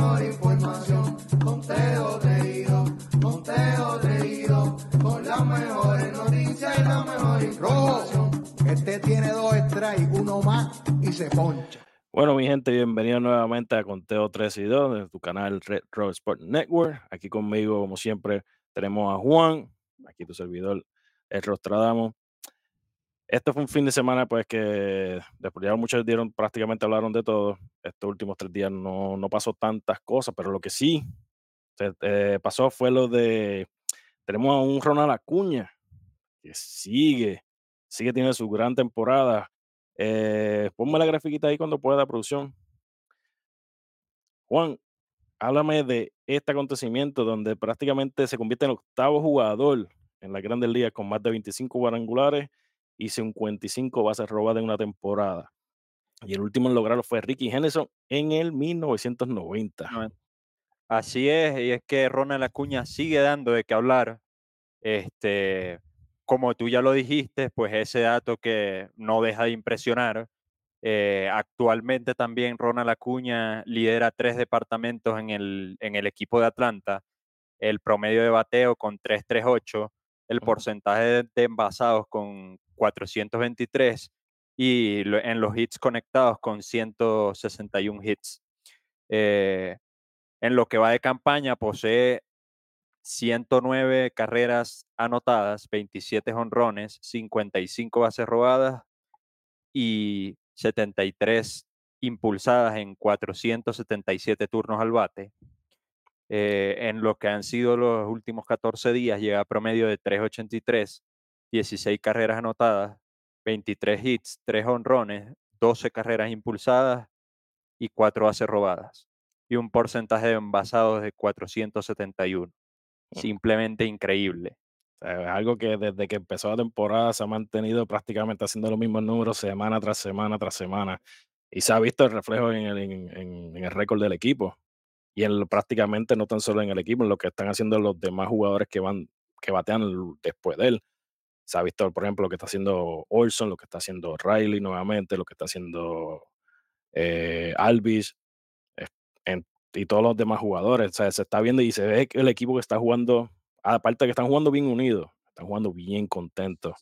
mejor información. Conteo reído, conteo reído, con las mejores noticias y la mejor información. Este tiene dos strikes, uno más y se poncha. Bueno, mi gente, bienvenido nuevamente a Conteo 3 y 2 de tu canal Red Road Sport Network. Aquí conmigo, como siempre, tenemos a Juan, aquí tu servidor, el Rostradamo. Este fue un fin de semana, pues que después ya muchos dieron, prácticamente hablaron de todo. Estos últimos tres días no, no pasó tantas cosas, pero lo que sí eh, pasó fue lo de, tenemos a un Ronald Acuña, que sigue, sigue teniendo su gran temporada. Eh, ponme la grafiquita ahí cuando pueda, producción. Juan, háblame de este acontecimiento donde prácticamente se convierte en octavo jugador en las grandes ligas con más de 25 cuadrangulares y 55 bases robadas en una temporada. Y el último en lograrlo fue Ricky Henderson en el 1990. No, Así es, y es que Ronald Acuña sigue dando de qué hablar. Este, como tú ya lo dijiste, pues ese dato que no deja de impresionar. Eh, actualmente también Ronald Acuña lidera tres departamentos en el, en el equipo de Atlanta. El promedio de bateo con 338, el porcentaje de envasados con 423 y en los hits conectados con 161 hits. Eh, en lo que va de campaña, posee 109 carreras anotadas, 27 honrones, 55 bases robadas y 73 impulsadas en 477 turnos al bate. Eh, en lo que han sido los últimos 14 días, llega a promedio de 383, 16 carreras anotadas, 23 hits, 3 honrones, 12 carreras impulsadas y 4 bases robadas. Y un porcentaje de envasados de 471. Simplemente increíble. O sea, es algo que desde que empezó la temporada se ha mantenido prácticamente haciendo los mismos números semana tras semana tras semana. Y se ha visto el reflejo en el, en- en- en el récord del equipo. Y en lo- prácticamente no tan solo en el equipo, en lo que están haciendo los demás jugadores que van, que batean después de él. Se ha visto, por ejemplo, lo que está haciendo Olson, lo que está haciendo Riley nuevamente, lo que está haciendo eh, Alvis eh, y todos los demás jugadores. O sea, se está viendo y se ve el equipo que está jugando, aparte que están jugando bien unidos, están jugando bien contentos.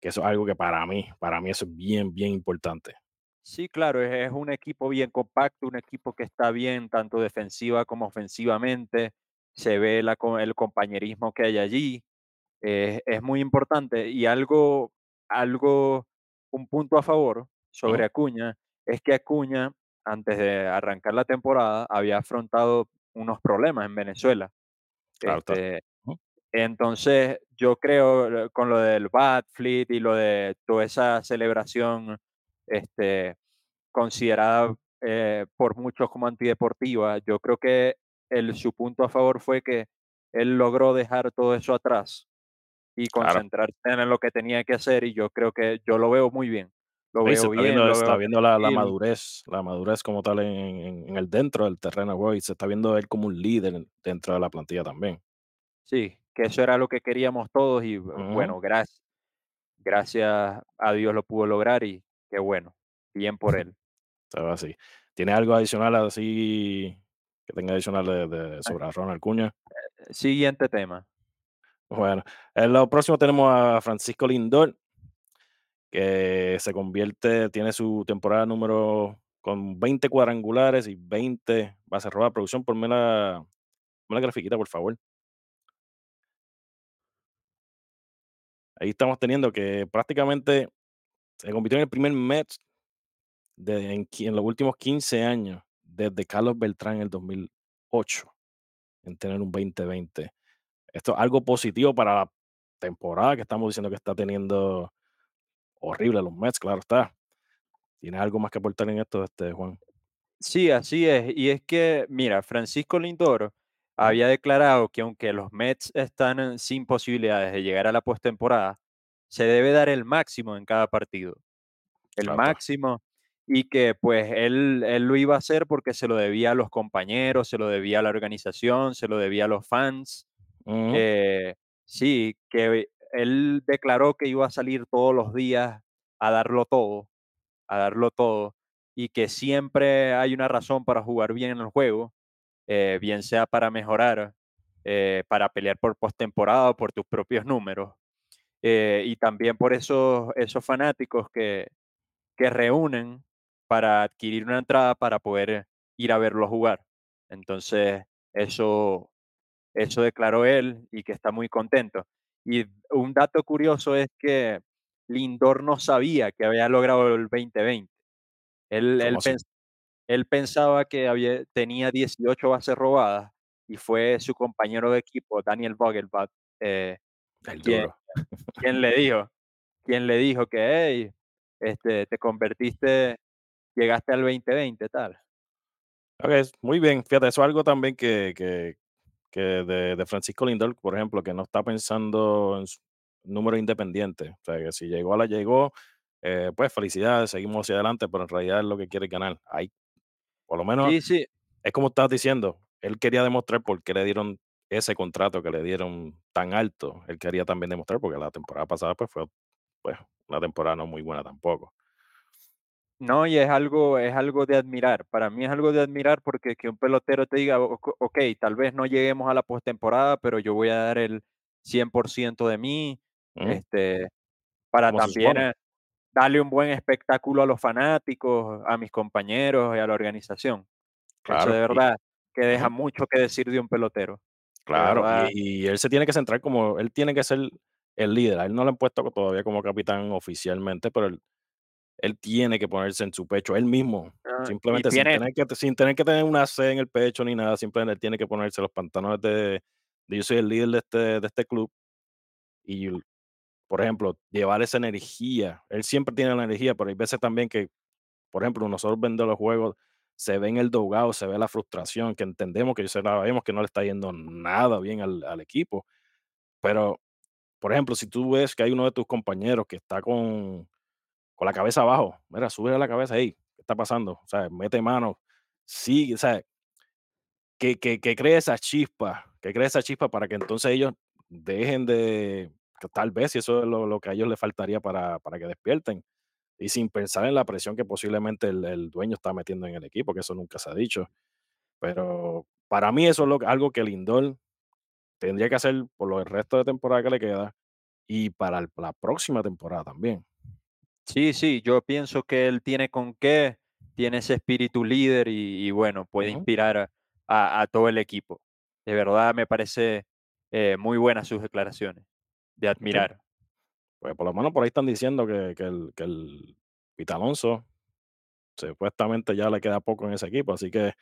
Que eso es algo que para mí, para mí eso es bien, bien importante. Sí, claro, es, un equipo bien compacto, un equipo que está bien tanto defensiva como ofensivamente. Se ve el compañerismo que hay allí. Eh, es muy importante. Y algo, algo, un punto a favor sobre Acuña es que Acuña, antes de arrancar la temporada, había afrontado unos problemas en Venezuela. Claro. Este, entonces, yo creo con lo del Bat Fleet y lo de toda esa celebración este, considerada eh, por muchos como antideportiva, yo creo que el, su punto a favor fue que él logró dejar todo eso atrás y Claro. concentrarse en lo que tenía que hacer y yo creo que yo lo veo muy bien, lo Sí, se veo está bien, viendo, lo se veo está viendo la, la madurez, la madurez como tal en, en- en el dentro del terreno de juego y se está viendo él como un líder dentro de la plantilla también. Sí, que eso era lo que queríamos todos y bueno, gracias, gracias a Dios lo pudo lograr y qué bueno, bien por él. así. ¿Tiene algo adicional así que tenga adicional de, de- sobre Ronald Cuña? Siguiente tema. Bueno, en lo próximo tenemos a Francisco Lindor, que se convierte, tiene su temporada número con 20 cuadrangulares y 20 bases robadas. Producción, ponme la, ponme la grafiquita, por favor. Ahí estamos teniendo que prácticamente se convirtió en el primer Mets de, en, los últimos 15 años, desde Carlos Beltrán en el 2008, en tener un 2020. Esto es algo positivo para la temporada que estamos diciendo que está teniendo horrible los Mets, claro está. ¿Tienes algo más que aportar en esto, este, Juan? Sí, así es. Y es que, mira, Francisco Lindor Ujú, había declarado que aunque los Mets están sin posibilidades de llegar a la postemporada, se debe dar el máximo en cada partido, el Claro máximo, y que pues él, él lo iba a hacer porque se lo debía a los compañeros, se lo debía a la organización, se lo debía a los fans. Sí, que él declaró que iba a salir todos los días a darlo todo, a darlo todo, y que siempre hay una razón para jugar bien en el juego, eh, bien sea para mejorar, eh, para pelear por postemporada o por tus propios números. eh, y también por esos, esos fanáticos que, que reúnen para adquirir una entrada para poder ir a verlo jugar. Entonces, eso, eso declaró él y que está muy contento. Y un dato curioso es que Lindor no sabía que había logrado el 2020. Él, ¿Cómo él, pens- él pensaba que había, tenía 18 bases robadas y fue su compañero de equipo, Daniel Vogelbach, eh, quien, quien le dijo, quien le dijo que, hey, este, te convertiste, llegaste al 2020, tal. Muy bien. Fíjate, eso es algo también que, que, que de, de Francisco Lindor, por ejemplo, que no está pensando en su número independiente. O sea, que si llegó a la llegó, eh, pues felicidades, seguimos hacia adelante, pero en realidad es lo que quiere ganar. Ahí, por lo menos, Sí, sí, es como estás diciendo, él quería demostrar por qué le dieron ese contrato que le dieron tan alto. Él quería también demostrar, porque la temporada pasada pues, fue pues, una temporada no muy buena tampoco. No, y es algo, es algo de admirar. Para mí es algo de admirar porque que un pelotero te diga, "Ok, tal vez no lleguemos a la postemporada, pero yo voy a dar el 100% de mí, Ujú, este, para también eh, darle un buen espectáculo a los fanáticos, a mis compañeros y a la organización. Eso de Claro, verdad que deja mucho que decir de un pelotero. Claro, y, y él se tiene que centrar como, él tiene que ser el líder. A él no lo han puesto todavía como capitán oficialmente, pero él, él tiene que ponerse en su pecho, él mismo, ah, simplemente sin tener que, sin tener que tener una C en el pecho ni nada, simplemente él tiene que ponerse los pantalones de, de yo soy el líder de este, de este club y por ejemplo, llevar esa energía. Él siempre tiene la energía, pero hay veces también que, por ejemplo, nosotros viendo los juegos, se ve en el dogado, se ve la frustración, que entendemos que sabemos que no le está yendo nada bien al, al equipo. Pero, por ejemplo, si tú ves que hay uno de tus compañeros que está con, con la cabeza abajo, mira, sube la cabeza ahí, ¿qué está pasando? O sea, mete mano, sí, o sea, que que que cree esa chispa, que cree esa chispa para que entonces ellos dejen de tal vez si eso es lo lo que a ellos les faltaría para para que despierten, y sin pensar en la presión que posiblemente el el dueño está metiendo en el equipo, que eso nunca se ha dicho. Pero para mí eso es lo algo que Lindor tendría que hacer por el resto de temporada que le queda y para la próxima temporada también. Sí, sí, yo pienso que él tiene con qué, tiene ese espíritu líder y, y bueno, puede inspirar a, a- a todo el equipo. De verdad me parece eh, muy buenas sus declaraciones, de admirar. Pues por lo menos por ahí están diciendo que que el que el Pete Alonso supuestamente ya le queda poco en ese equipo, así que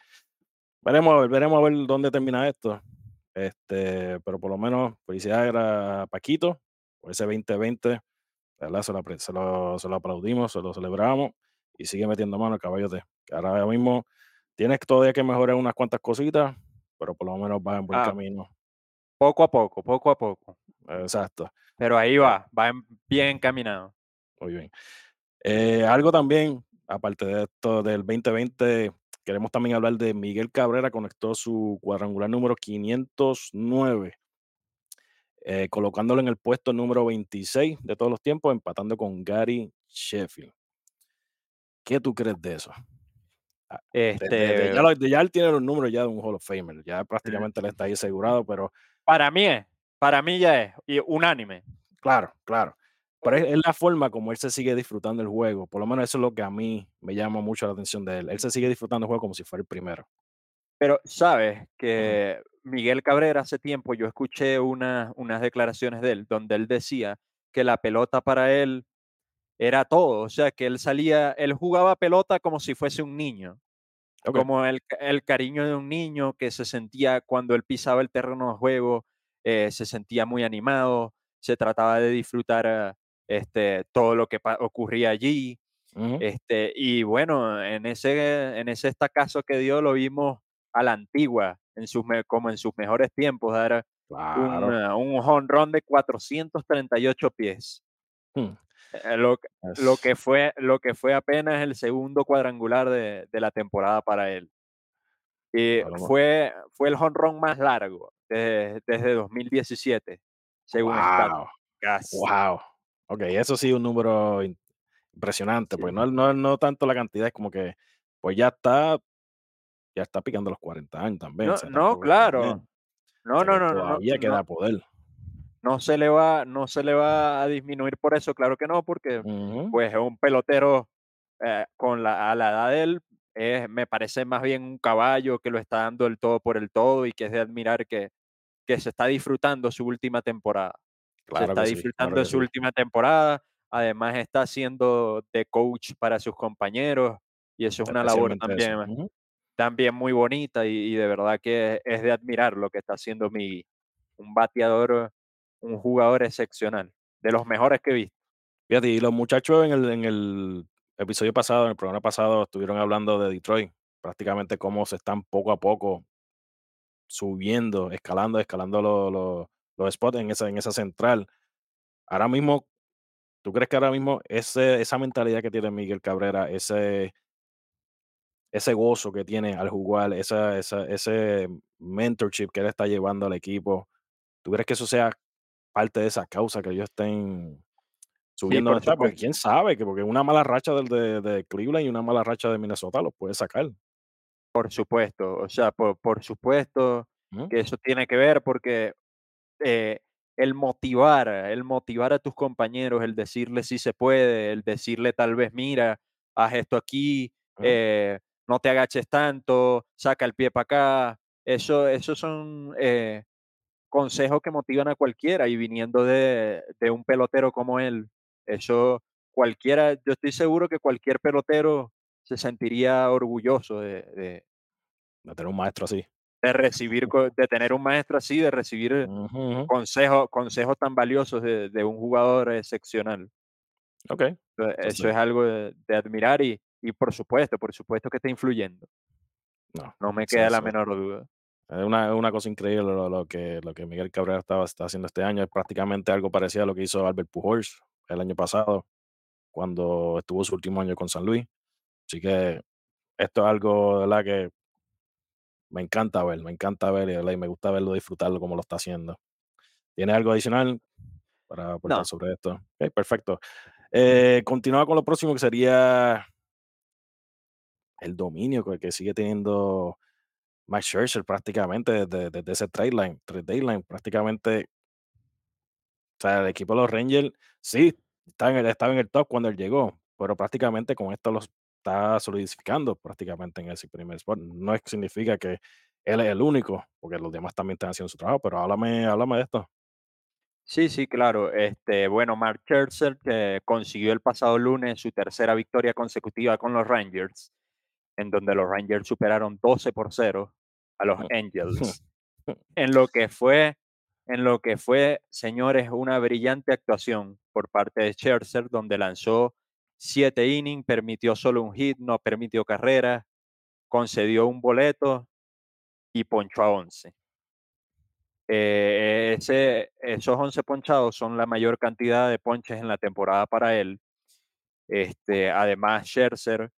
Veremos a ver, veremos a ver dónde termina esto. Este, pero por lo menos felicidades a Paquito por ese 2020, ¿verdad? Se lo, se lo, se lo aplaudimos, se lo celebramos y sigue metiendo mano el caballote. Que ahora mismo tienes todavía que mejorar unas cuantas cositas, pero por lo menos va en buen Ah, camino. poco a poco, poco a poco. Exacto. Pero ahí va, va en- bien encaminado. muy bien. Eh, algo también, aparte de esto del 2020, queremos también hablar de Miguel Cabrera, conectó su cuadrangular número 509 eh, colocándolo en el puesto número 26 de todos los tiempos, empatando con Gary Sheffield. ¿Qué tú crees de eso? Ah, de, de- de ya, Este, lo- ya él tiene los números ya de un Hall of Famer, ya prácticamente le está ahí asegurado, pero para mí es, para mí ya es, y unánime. claro, claro. Pero es, es la forma como él se sigue disfrutando el juego, por lo menos eso es lo que a mí me llama mucho la atención de él. Él se sigue disfrutando el juego como si fuera el primero. Pero sabes que Miguel Cabrera hace tiempo yo escuché una- unas declaraciones de él donde él decía que la pelota para él era todo, o sea, que él salía, él jugaba pelota como si fuese un niño, como el, el cariño de un niño que se sentía cuando él pisaba el terreno de juego, eh, se sentía muy animado, se trataba de disfrutar eh, este, todo lo que ocurría allí, este, y bueno, en ese, en ese estacazo que dio lo vimos a la antigua, en sus, como en sus mejores tiempos, dar un, Claro. eh, un jonrón de 438 pies. Hmm, Eh, lo, que- lo, que fue, lo que fue apenas el segundo cuadrangular de, de la temporada para él. Y fue, fue el jonrón más largo de- desde 2017, según wow, wow. Ok, eso sí, un número Impresionante, Sí. pues no no no tanto la cantidad, es como que, pues ya está, ya está picando los 40 años también. No, no, claro. No, sea, no, no, no, no, todavía queda no, poder. no se le va, no se le va a disminuir por eso, claro que no, porque Ujú, pues es un pelotero eh, con la, a la edad de él, es- me parece más bien un caballo que lo está dando el todo por el todo y que es de admirar que, que se está disfrutando su última temporada. Se está claro disfrutando de su sí. última temporada, además está siendo de coach para sus compañeros y eso es una labor eso. También, muy bonita y, de verdad que es de admirar lo que está haciendo mi, un bateador, un jugador excepcional, de los mejores que he visto. Fíjate, y los muchachos en el, en el episodio pasado, en el programa pasado, estuvieron hablando de Detroit, prácticamente cómo se están poco a poco subiendo, escalando, escalando los, los, los spots en esa, en esa central. Ahora mismo, ¿tú crees que ahora mismo ese, esa mentalidad que tiene Miguel Cabrera, ese, ese gozo que tiene al jugar, esa, esa, ese mentorship que él está llevando al equipo, ¿tú crees que eso sea parte de esa causa que ellos estén Sí, subiendo donde por está? Porque quién sabe, que porque una mala racha del de, de Cleveland y una mala racha de Minnesota los puede sacar. Por supuesto, o sea, por, por supuesto que eso tiene que ver porque eh, el motivar, el motivar a tus compañeros, el decirle si se puede, el decirle tal vez, mira, haz esto aquí, eh, no te agaches tanto, saca el pie para acá, eso, esos son eh, consejos que motivan a cualquiera y viniendo de, de un pelotero como él, eso cualquiera, yo estoy seguro que cualquier pelotero se sentiría orgulloso de, de- De tener un maestro así. de recibir, de tener un maestro así, de recibir consejos, consejos tan valiosos de, de un jugador excepcional. Ok. Eso eso Entonces, es algo de, de admirar y, y por supuesto, por supuesto que está influyendo. no. No me queda la menor duda. es una, una cosa increíble lo, lo que, lo que Miguel Cabrera estaba, está haciendo este año. Es prácticamente algo parecido a lo que hizo Albert Pujols el año pasado, cuando estuvo su último año con San Luis. Así que esto es algo, de ¿verdad? Que me encanta ver, me encanta ver y, y me gusta verlo, disfrutarlo como lo está haciendo. ¿Tienes algo adicional para aportar No, sobre esto? Ok, perfecto. Eh, continúa con lo próximo que sería el dominio que, que sigue teniendo Max Scherzer prácticamente desde, desde ese trade line, trade deadline, prácticamente, o sea, el equipo de los Rangers sí estaba en el, estaba en el top cuando él llegó, pero prácticamente con esto los está solidificando prácticamente en ese primer spot. No significa que él es el único, porque los demás también están haciendo su trabajo, pero háblame, háblame de esto. sí, sí, claro. Este, bueno, Mark Scherzer que consiguió el pasado lunes su tercera victoria consecutiva con los Rangers, en donde los Rangers superaron 12 por 0 a los Angels. En lo que fue, en lo que fue, señores, una brillante actuación por parte de Scherzer, donde lanzó siete innings, permitió solo un hit, no permitió carrera, concedió un boleto y ponchó a 11. Eh, ese, esos 11 ponchados son la mayor cantidad de ponches en la temporada para él. Este, además, Scherzer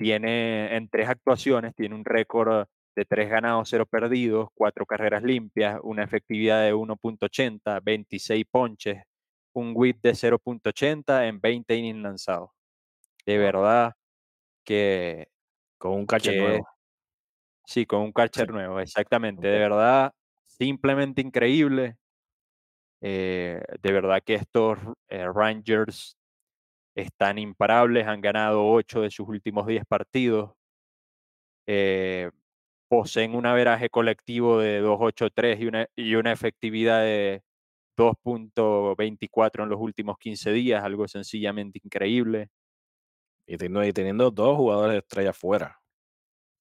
tiene en tres actuaciones, tiene un récord de tres ganados, cero perdidos, cuatro carreras limpias, una efectividad de 1.80, 26 ponches, un whip de 0.80 en 20 innings lanzados. De verdad que, con un catcher que nuevo. sí, con un Sí, catcher nuevo, exactamente. De verdad, simplemente increíble. eh, de verdad que estos eh, Rangers están imparables, han ganado 8 de sus últimos 10 partidos. eh, poseen un averaje colectivo de 2.83 y una, y una efectividad de 2.24 en los últimos 15 días, algo sencillamente increíble. Y teniendo, y teniendo dos jugadores de estrella fuera.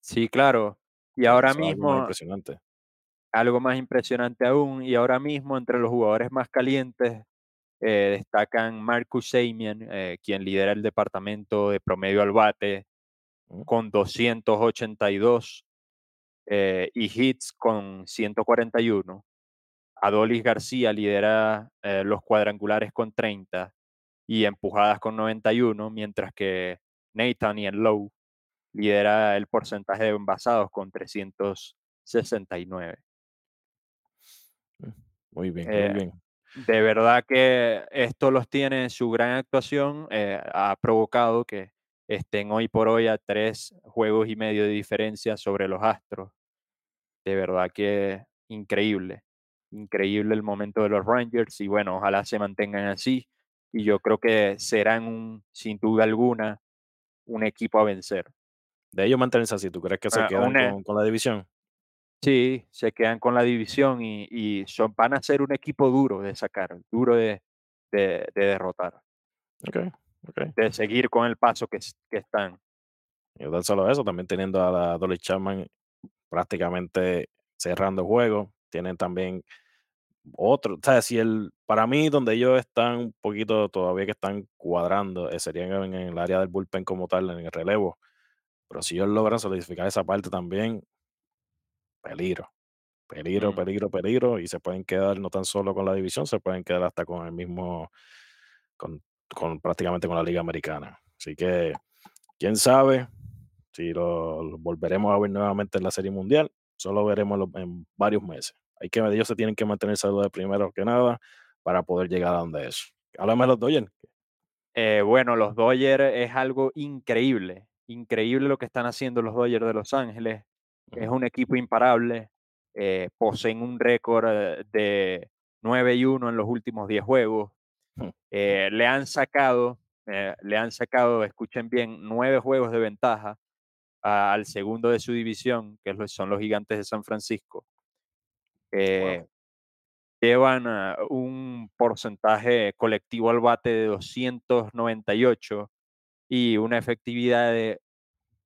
Sí, claro. Y ahora eso es algo más mismo, impresionante. algo más impresionante aún, y ahora mismo entre los jugadores más calientes eh, destacan Marcus Semien, eh, quien lidera el departamento de promedio al bate con 282 eh, y hits con 141. Adolis García lidera los cuadrangulares con 30 y empujadas con 91, mientras que Nathan Lowe lidera el porcentaje de envasados con 369. Mm, Muy bien, muy bien. De verdad que esto los tiene, su gran actuación eh, ha provocado que estén hoy por hoy a tres juegos y medio de diferencia sobre los Astros. De verdad que increíble, increíble el momento de los Rangers y bueno, ojalá se mantengan así y yo creo que serán un, sin duda alguna un equipo a vencer. De ellos mantenerse así, ¿tú crees que se Ah, quedan una- con, con la división? Sí, se quedan con la división y, y son, van a ser un equipo duro de sacar, duro de, de- de derrotar, Ok, ok. de seguir con el paso que, es- que están. Y no solo eso, también teniendo a la Dolly Chapman prácticamente cerrando el juego. Tienen también otro, o sea, si el, para mí, donde ellos están un poquito todavía que están cuadrando, eh, serían en, el área del bullpen como tal, en el relevo. Pero si ellos logran solidificar esa parte también, peligro, peligro, Mm. peligro, peligro, y se pueden quedar no tan solo con la división, se pueden quedar hasta con el mismo, con, con prácticamente con la Liga Americana. Así que, quién sabe si lo, lo volveremos a ver nuevamente en la Serie Mundial, solo veremos lo- en varios meses. Hay que, ellos se tienen que mantener saludables primero que nada para poder llegar a donde es. Háblame de los Dodgers. Eh, bueno, los Dodgers es algo increíble, increíble lo que están haciendo los Dodgers de Los Ángeles. Es un equipo imparable, eh, poseen un récord eh, de 9 y 1 en los últimos 10 juegos. Eh, le han sacado, eh, le han sacado, escuchen bien, 9 juegos de ventaja a- al segundo de su división, que son los gigantes de San Francisco. Llevan ah, un porcentaje colectivo al bate de 298 y una efectividad de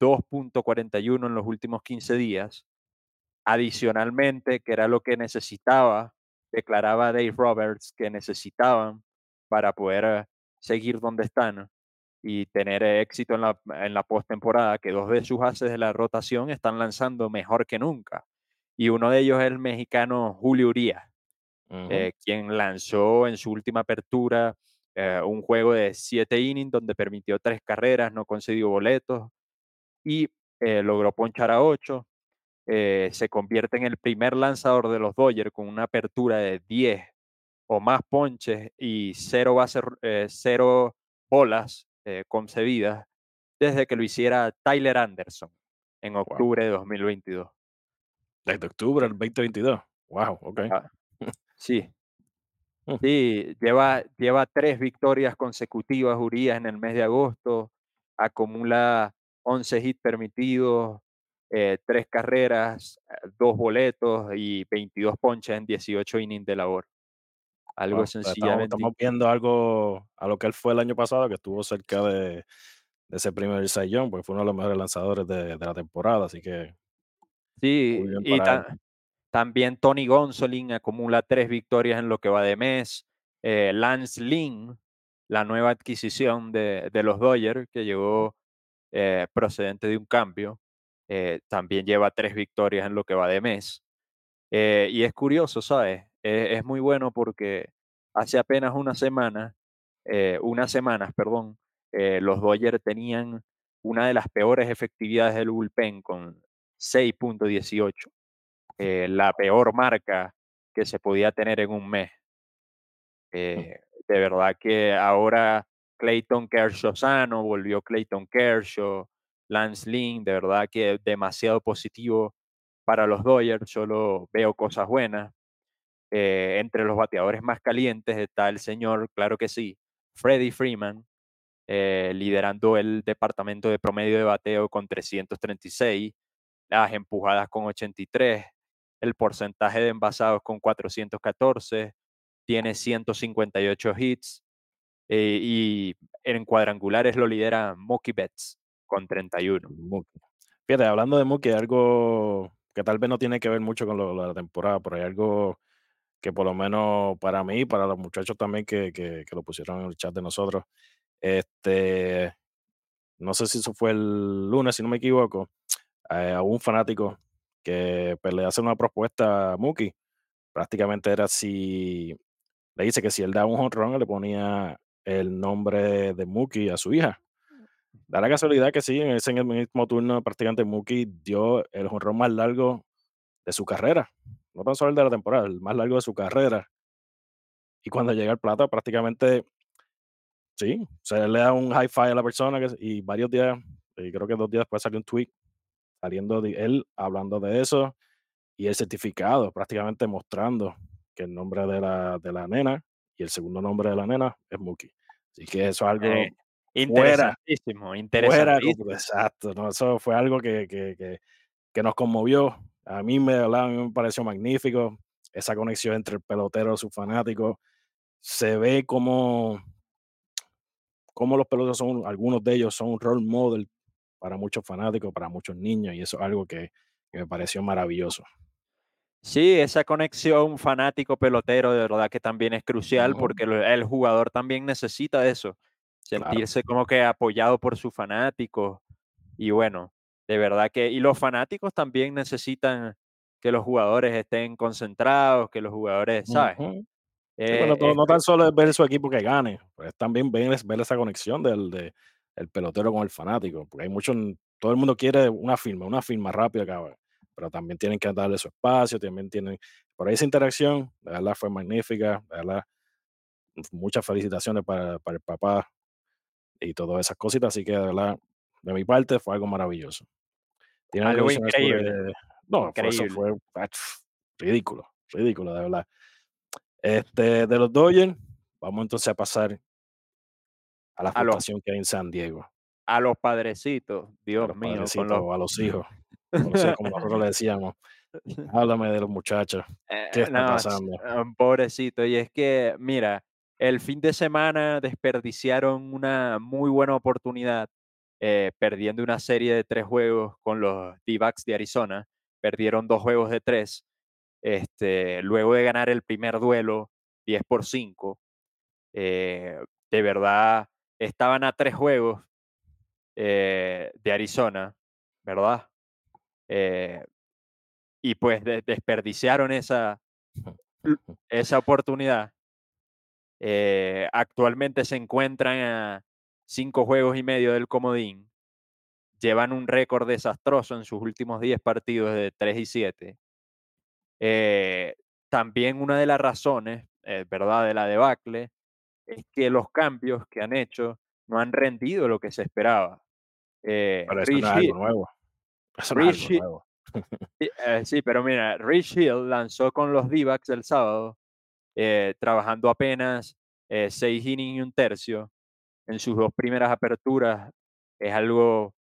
2.41 en los últimos 15 días. Adicionalmente, que era lo que necesitaba, declaraba Dave Roberts que necesitaban para poder seguir donde están y tener éxito en la, en la postemporada, que dos de sus haces de la rotación están lanzando mejor que nunca. Y uno de ellos es el mexicano Julio Urias, eh, quien lanzó en su última apertura eh, un juego de siete innings donde permitió tres carreras, no concedió boletos y eh, logró ponchar a ocho. eh, se convierte en el primer lanzador de los Dodgers con una apertura de 10 o más ponches y cero, eh, cero bolas concedidas desde que lo hiciera Tyler Anderson en octubre de 2022. Desde octubre del 2022. Wow, ok. Ah, sí, Mm. Sí, lleva, lleva tres victorias consecutivas Urias en el mes de agosto, acumula 11 hits permitidos, eh, tres carreras, eh, dos boletos y 22 ponches en 18 innings de labor. Algo Wow, Estamos, sencillamente estamos viendo algo a lo que él fue el año pasado, que estuvo cerca de, de ese primer Young, porque fue uno de los mejores lanzadores de, de la temporada. Así que Sí, y ta- también Tony Gonsolin acumula tres victorias en lo que va de mes. Eh, Lance Lynn, la nueva adquisición de, de los Dodgers, que llegó eh, procedente de un cambio, eh, también lleva tres victorias en lo que va de mes. Eh, y es curioso, ¿sabes? Es muy bueno porque hace apenas una semana, unas semanas, perdón, los Dodgers tenían una de las peores efectividades del bullpen con 6.18, eh, la peor marca que se podía tener en un mes. Eh, de verdad que ahora Clayton Kershaw sano, volvió Clayton Kershaw, Lance Lynn, de verdad que demasiado positivo para los Dodgers, solo veo cosas buenas. Eh, entre los bateadores más calientes está el señor, claro que sí, Freddie Freeman, eh, liderando el departamento de promedio de bateo con 336, las empujadas con 83, el porcentaje de envasados con 414, tiene 158 hits eh, y en cuadrangulares lo lidera Mookie Betts con 31. Mookie. Fíjate, hablando de Mookie, algo que tal vez no tiene que ver mucho con lo, la temporada, pero hay algo que por lo menos para mí, para los muchachos también que, que, que lo pusieron en el chat de nosotros, este, no sé si eso fue el lunes, si no me equivoco, eh, a un fanático que pues, le hace una propuesta a Mookie. Prácticamente era si le dice que si él da un honrón, le ponía el nombre de Mookie a su hija. Da la casualidad que sí, en ese en el mismo turno prácticamente Mookie dio el honrón más largo de su carrera. No tan solo el de la temporada, el más largo de su carrera. Y cuando llega al plato, prácticamente Sí, se le da un high five a la persona que, y varios días, y creo que dos días después salió un tweet saliendo de él hablando de eso y el certificado prácticamente mostrando que el nombre de la, de la nena y el segundo nombre de la nena es Mookie. Así que eso es algo Eh, fuera, interesantísimo, fuera, interesantísimo. exacto, ¿no? eso fue algo que, que, que, que nos conmovió. A mí, me, a mí me pareció magnífico esa conexión entre el pelotero y sus fanáticos. Se ve como, como los peloteros son, algunos de ellos son un role model para muchos fanáticos, para muchos niños, y eso es algo que, que me pareció maravilloso. Sí, esa conexión fanático pelotero de verdad que también es crucial porque el jugador también necesita eso, claro. sentirse como que apoyado por sus fanáticos y bueno, de verdad que y los fanáticos también necesitan que los jugadores estén concentrados, que los jugadores, ¿sabes? Sí, Eh, bueno, no, es no que- tan solo es ver su equipo que gane, pues también ver, ver esa conexión del de, el pelotero con el fanático, porque hay muchos, todo el mundo quiere una firma, una firma rápida, cabrón, pero también tienen que darle su espacio, también tienen, por ahí esa interacción, de verdad fue magnífica, de verdad, muchas felicitaciones para, para el papá y todas esas cositas, así que de verdad, de mi parte fue algo maravilloso. ¿Tiene algo increíble, No, fue- eso fue ah, ridículo, ridículo, de verdad. Este, de los Dodgers, vamos entonces a pasar a la A los que hay en San Diego, a los padrecitos, a Dios los mío, con los a los hijos, o los hijos, como nosotros le decíamos. Háblame de los muchachos, ¿qué Eh, está no, pasando? ah, pobrecito. Y es que, mira, el fin de semana desperdiciaron una muy buena oportunidad, eh, perdiendo una serie de tres juegos con los D-backs de Arizona. Perdieron dos juegos de tres. Este, luego de ganar el primer duelo 10 por 5, eh, de verdad estaban a tres juegos de Arizona, ¿verdad? Eh, y pues de- desperdiciaron esa, esa oportunidad. Eh, actualmente se encuentran a cinco juegos y medio del comodín. Llevan un récord desastroso en sus últimos 10 partidos de 3 y 7. Eh, también una de las razones, eh, ¿verdad?, de la debacle es que los cambios que han hecho no han rendido lo que se esperaba. Eh, algo nuevo, eso no es Rich algo Hill- nuevo. sí, eh, sí, pero mira, Rich Hill lanzó con los D-backs el sábado, eh, trabajando apenas eh, seis innings y un tercio en sus dos primeras aperturas. Es algo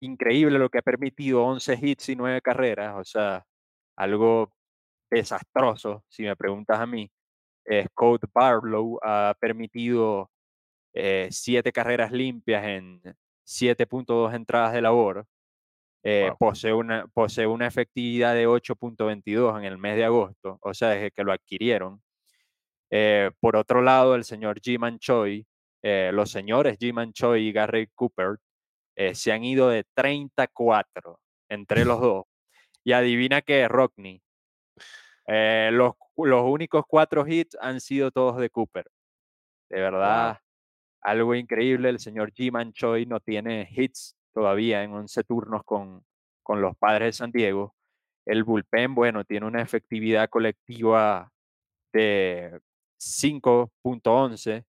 increíble lo que ha permitido 11 hits y 9 carreras, o sea, algo desastroso, si me preguntas a mí. Scott Barlow ha permitido eh, 7 carreras limpias en 7.2 entradas de labor. Eh, Wow. posee, una, posee una efectividad de 8.22 en el mes de agosto, o sea, desde que lo adquirieron. Eh, por otro lado, el señor Jiman Choi, eh, los señores Jiman Choi y Gary Cooper se han ido de 34 entre los dos. Y adivina qué, Rockney. los, los únicos cuatro hits han sido todos de Cooper. De verdad, algo increíble. El señor Jiman Choi no tiene hits todavía en 11 turnos con, con los padres de San Diego. El bullpen, bueno, tiene una efectividad colectiva de 5.11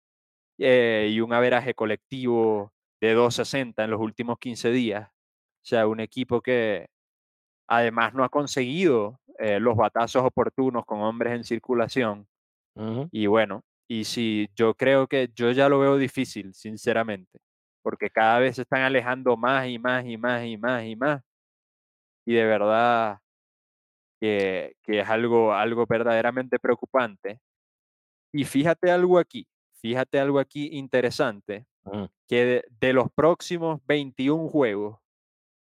eh, y un averaje colectivo de 2.60 en los últimos 15 días. O sea, un equipo que además no ha conseguido eh, los batazos oportunos con hombres en circulación. Y bueno, y si yo creo que yo ya lo veo difícil, sinceramente, porque cada vez se están alejando más y más y más y más y más. Y de verdad que, que es algo, algo verdaderamente preocupante. Y fíjate algo aquí, fíjate algo aquí interesante, que de, de los próximos 21 juegos,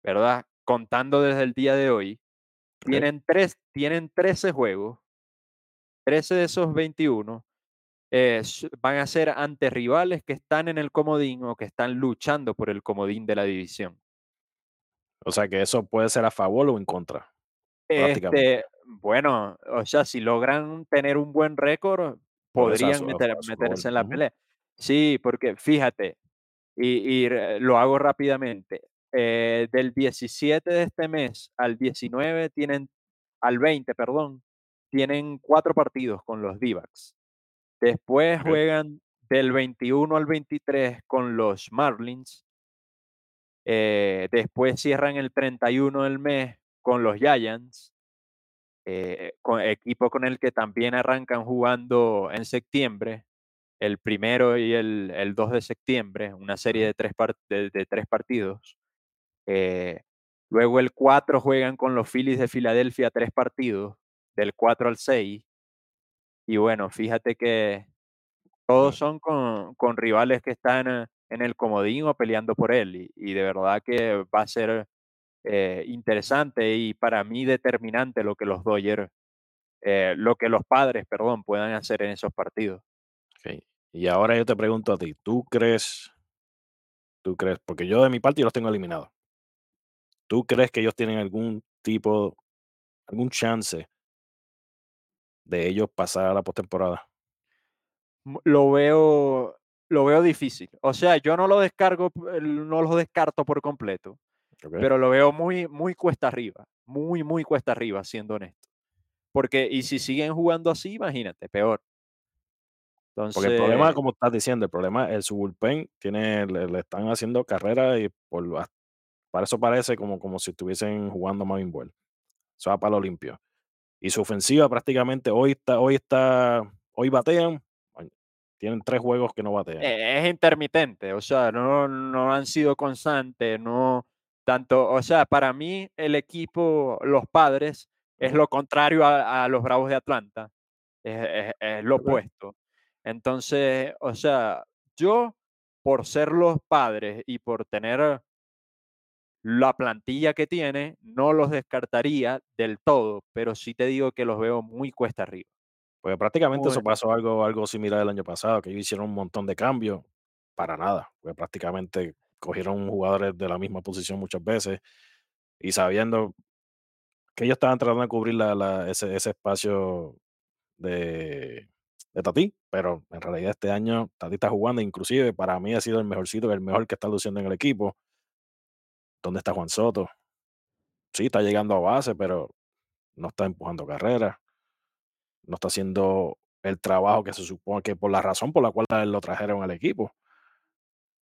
¿verdad? Contando desde el día de hoy, tienen, tres, tienen 13 juegos, 13 de esos 21 eh, van a ser ante rivales que están en el comodín o que están luchando por el comodín de la división. O sea que eso puede ser a favor o en contra. Este, bueno, o sea, si logran tener un buen récord, podrían a- meter- a su favor. meterse en la pelea. Sí, porque fíjate, y, lo hago rápidamente. eh, del 17 de este mes al 19 tienen, al 20, perdón, tienen cuatro partidos con los D-backs. Después juegan del 21 al 23 con los Marlins. Eh, después cierran el 31 del mes con los Giants, eh, con, equipo con el que también arrancan jugando en septiembre, el primero y el, el 2 de septiembre, una serie de tres, de, de tres partidos. Eh, luego el 4 juegan con los Phillies de Filadelfia tres partidos, del 4 al 6. Y bueno, fíjate que todos son con, con rivales que están en el comodín o peleando por él. Y, de verdad que va a ser eh, interesante y para mí determinante lo que los Dodgers, eh, lo que los padres, perdón, puedan hacer en esos partidos. Y ahora yo te pregunto a ti, ¿tú crees, tú crees, porque yo de mi parte yo los tengo eliminados, ¿tú crees que ellos tienen algún tipo, algún chance de ellos pasar a la postemporada? Lo veo, lo veo difícil. O sea, yo no lo descargo, no lo descarto por completo, pero lo veo muy, muy cuesta arriba, muy, muy cuesta arriba, siendo honesto. Porque, y si siguen jugando así, imagínate, peor. Porque el problema, como estás diciendo, el problema es su bullpen tiene, le, están haciendo carrera y por, para eso parece como, como si estuviesen jugando más Ball. Eso va para lo limpio. Y su ofensiva prácticamente hoy está, hoy está, hoy batean, tienen tres juegos que no batean. E, es intermitente, o sea, no, no han sido constantes, no tanto, o sea, para mí el equipo, los padres, es lo contrario a, los Bravos de Atlanta, es, lo opuesto. Entonces, o sea, yo por ser los padres y por tener la plantilla que tiene, no los descartaría del todo, pero sí te digo que los veo muy cuesta arriba. Pues prácticamente eso pasó algo, algo similar el año pasado, que ellos hicieron un montón de cambios para nada, pues prácticamente cogieron jugadores de la misma posición muchas veces y sabiendo que ellos estaban tratando de cubrir ese, espacio de, de Tati, pero en realidad este año Tati está jugando, inclusive para mí ha sido el mejorcito, el mejor que está luciendo en el equipo. ¿Dónde está Juan Soto? Sí, está llegando a base, pero no está empujando carreras no está haciendo el trabajo que se supone que por la razón por la cual lo trajeron al equipo.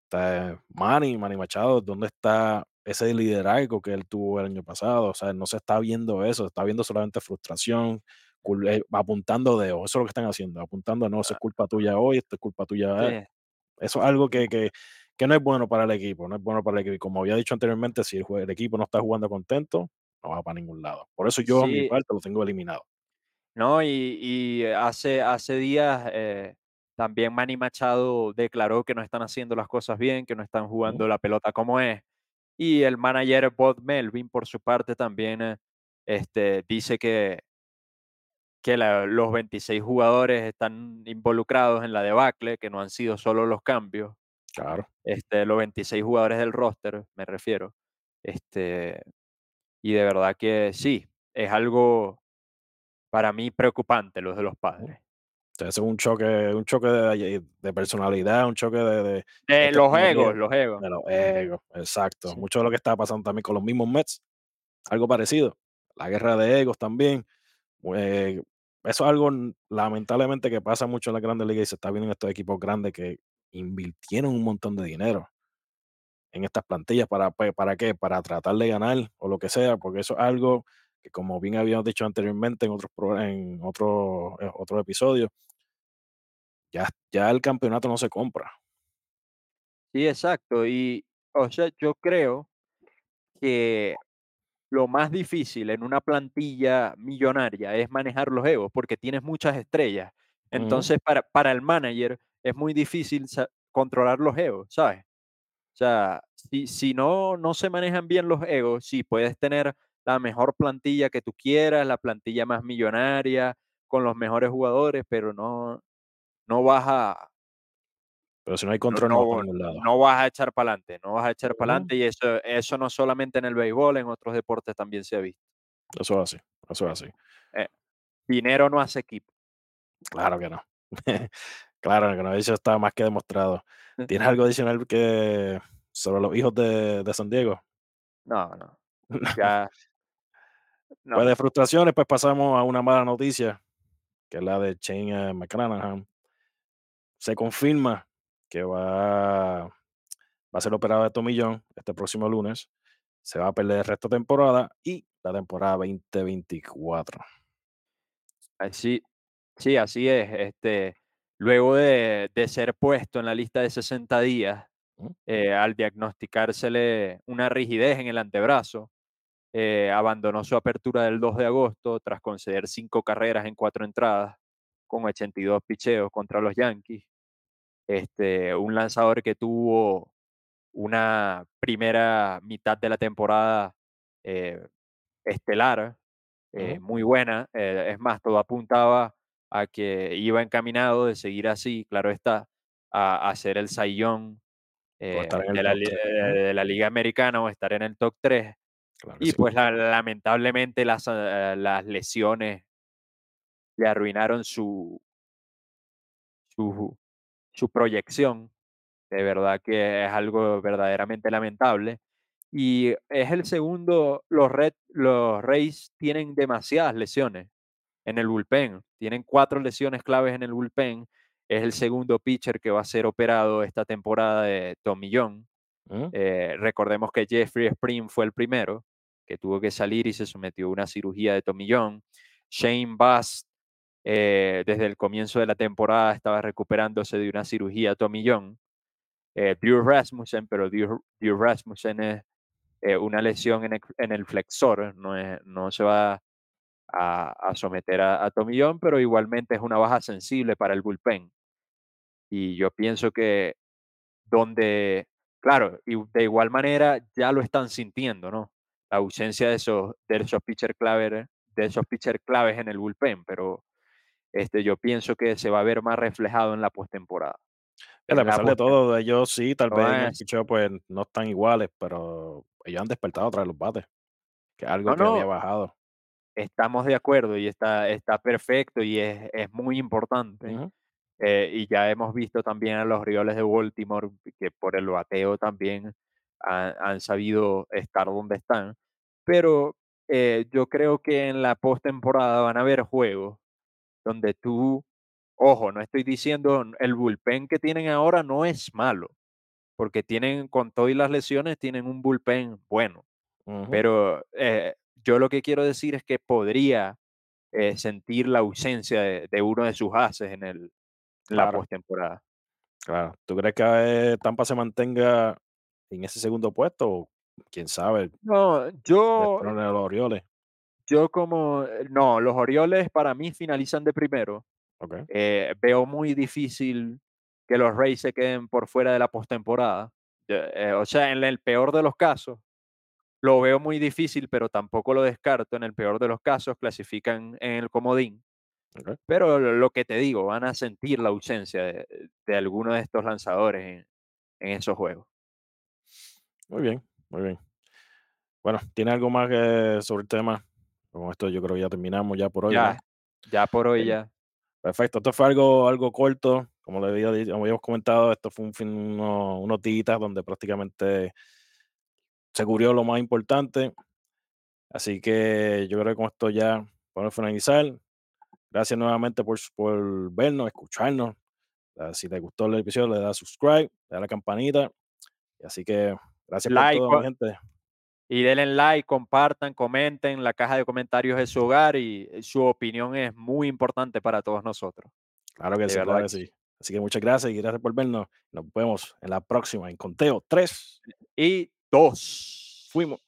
Está Manny, Manny Machado, ¿dónde está ese liderazgo que él tuvo el año pasado? O sea, no se está viendo eso, está viendo solamente frustración, eh, apuntando de, eso es lo que están haciendo, apuntando, no, eso es culpa tuya hoy, esto es culpa tuya. Eso es algo que, que, que, no es bueno para el equipo, no es bueno para el equipo. Como había dicho anteriormente, si el, equipo no está jugando contento, no va para ningún lado. Por eso yo, a mi parte, lo tengo eliminado. ¿no? Y, hace, hace días eh, también Manny Machado declaró que no están haciendo las cosas bien, que no están jugando la pelota como es. Y el manager Bob Melvin, por su parte, también eh, este, dice que, que los 26 jugadores están involucrados en la debacle, que no han sido solo los cambios. Claro. Este, los 26 jugadores del roster, me refiero. Este, y de verdad que sí, es algo para mí preocupante los de los padres. es un choque, un choque de, personalidad, un choque de... De, los egos, los egos. De los egos, exacto. Mucho de lo que está pasando también con los mismos Mets, algo parecido. La guerra de egos también. Eh, eso es algo lamentablemente que pasa mucho en la grandes ligas y se está viendo en estos equipos grandes que invirtieron un montón de dinero en estas plantillas. ¿Para, pues, ¿Para qué? Para tratar de ganar o lo que sea, porque eso es algo como bien habíamos dicho anteriormente en otros en otro, eh, otro episodio, ya, ya el campeonato no se compra. Sí, exacto. Y, o sea, yo creo que lo más difícil en una plantilla millonaria es manejar los egos, porque tienes muchas estrellas. Entonces, para, para el manager es muy difícil controlar los egos, ¿sabes? O sea, si, si no, no se manejan bien los egos, sí puedes tener la mejor plantilla que tú quieras, la plantilla más millonaria, con los mejores jugadores, pero no, no vas a... Pero si no hay control, no, no, no vas a echar para adelante, no vas a echar para adelante y eso, eso no solamente en el béisbol, en otros deportes también se ha visto. Eso es así, eso es así. Eh, dinero no hace equipo. Claro que no. claro no, eso está más que demostrado. ¿Tienes algo adicional que sobre los hijos de, de San Diego? No, no. Ya, pues de frustraciones, pues pasamos a una mala noticia, que es la de Shane eh, McClanahan. se confirma que va, va a ser operado de tomillón este próximo lunes. Se va a perder el resto de temporada y la temporada 2024. Así, sí, así es. Este, luego de, de ser puesto en la lista de 60 días, eh, al diagnosticársele una rigidez en el antebrazo, eh, abandonó su apertura del 2 de agosto tras conceder cinco carreras en cuatro entradas con 82 picheos contra los Yankees. Este, un lanzador que tuvo una primera mitad de la temporada eh, estelar, eh, muy buena. eh, es más, todo apuntaba a que iba encaminado de seguir así, claro está, a, a ser el Sayón de, la, eh, Ujú. de la Liga Americana o estar en el top 3. Claro que Y sí. pues la- lamentablemente las, eh, las lesiones le arruinaron su, su, su proyección. De verdad que es algo verdaderamente lamentable. Y es el segundo, los, Red, los Rays tienen demasiadas lesiones en el bullpen. Tienen cuatro lesiones claves en el bullpen. Es el segundo pitcher que va a ser operado esta temporada de Tommy John. Ujú. Eh, recordemos que Jeffrey Spring fue el primero que tuvo que salir y se sometió a una cirugía de tomillón. Shane Bass, eh, desde el comienzo de la temporada, estaba recuperándose de una cirugía de tomillón. Eh, Drew Rasmussen, pero Drew, Drew Rasmussen es una lesión en el, en el flexor, no, es- no se va a, a someter a, a tomillón, pero igualmente es una baja sensible para el bullpen. Y yo pienso que donde, claro, y de igual manera ya lo están sintiendo, ¿no? La ausencia de esos, de esos pitcher clave, de esos pitcher claves en el bullpen, pero este, yo pienso que se va a ver más reflejado en la postemporada. A pesar de todo, ellos sí, tal no vez en el es- picheo pues no están iguales, pero ellos han despertado vez los bates, que es algo No, que había no, bajado. Estamos de acuerdo y está, está perfecto y es, es muy importante. Eh, y ya hemos visto también a los Orioles de Baltimore que por el bateo también han, han sabido estar donde están. Pero eh, yo creo que en la postemporada van a haber juegos donde tú, ojo, no estoy diciendo el bullpen que tienen ahora no es malo, porque tienen con todas las lesiones tienen un bullpen bueno. Pero eh, yo lo que quiero decir es que podría eh, sentir la ausencia de, de uno de sus haces en el, en la postemporada. claro. ¿Tú crees que Tampa se mantenga en ese segundo puesto? Quién sabe, No, yo, a los Orioles. yo como, eh, no, los Orioles para mí finalizan de primero. Ok, Eh, veo muy difícil que los Rays se queden por fuera de la postemporada. Eh, o sea, en el peor de los casos, lo veo muy difícil, pero tampoco lo descarto. En el peor de los casos, clasifican en el comodín. Pero lo que te digo, van a sentir la ausencia de, de alguno de estos lanzadores en, en esos juegos. Muy bien, muy bien. Bueno, ¿tiene algo más que sobre el tema? Con esto yo creo que ya terminamos ya por hoy. Ya, ya por hoy ya. Perfecto, esto fue algo, algo corto, como le había como habíamos comentado, esto fue un fin, uno- unos días donde prácticamente se cubrió lo más importante, así que yo creo que con esto ya podemos finalizar. Gracias nuevamente por, por vernos, escucharnos. Ah, Si te gustó el episodio, le das subscribe, le da la campanita. Así que gracias por Like, todo, co- mi gente. Y denle like, compartan, comenten. La caja de comentarios es su hogar y eh, su opinión es muy importante para todos nosotros. Claro que De sí, verdad claro que sí. Así que muchas gracias y gracias por vernos. Nos vemos en la próxima, en Conteo 3. Y dos. Fuimos.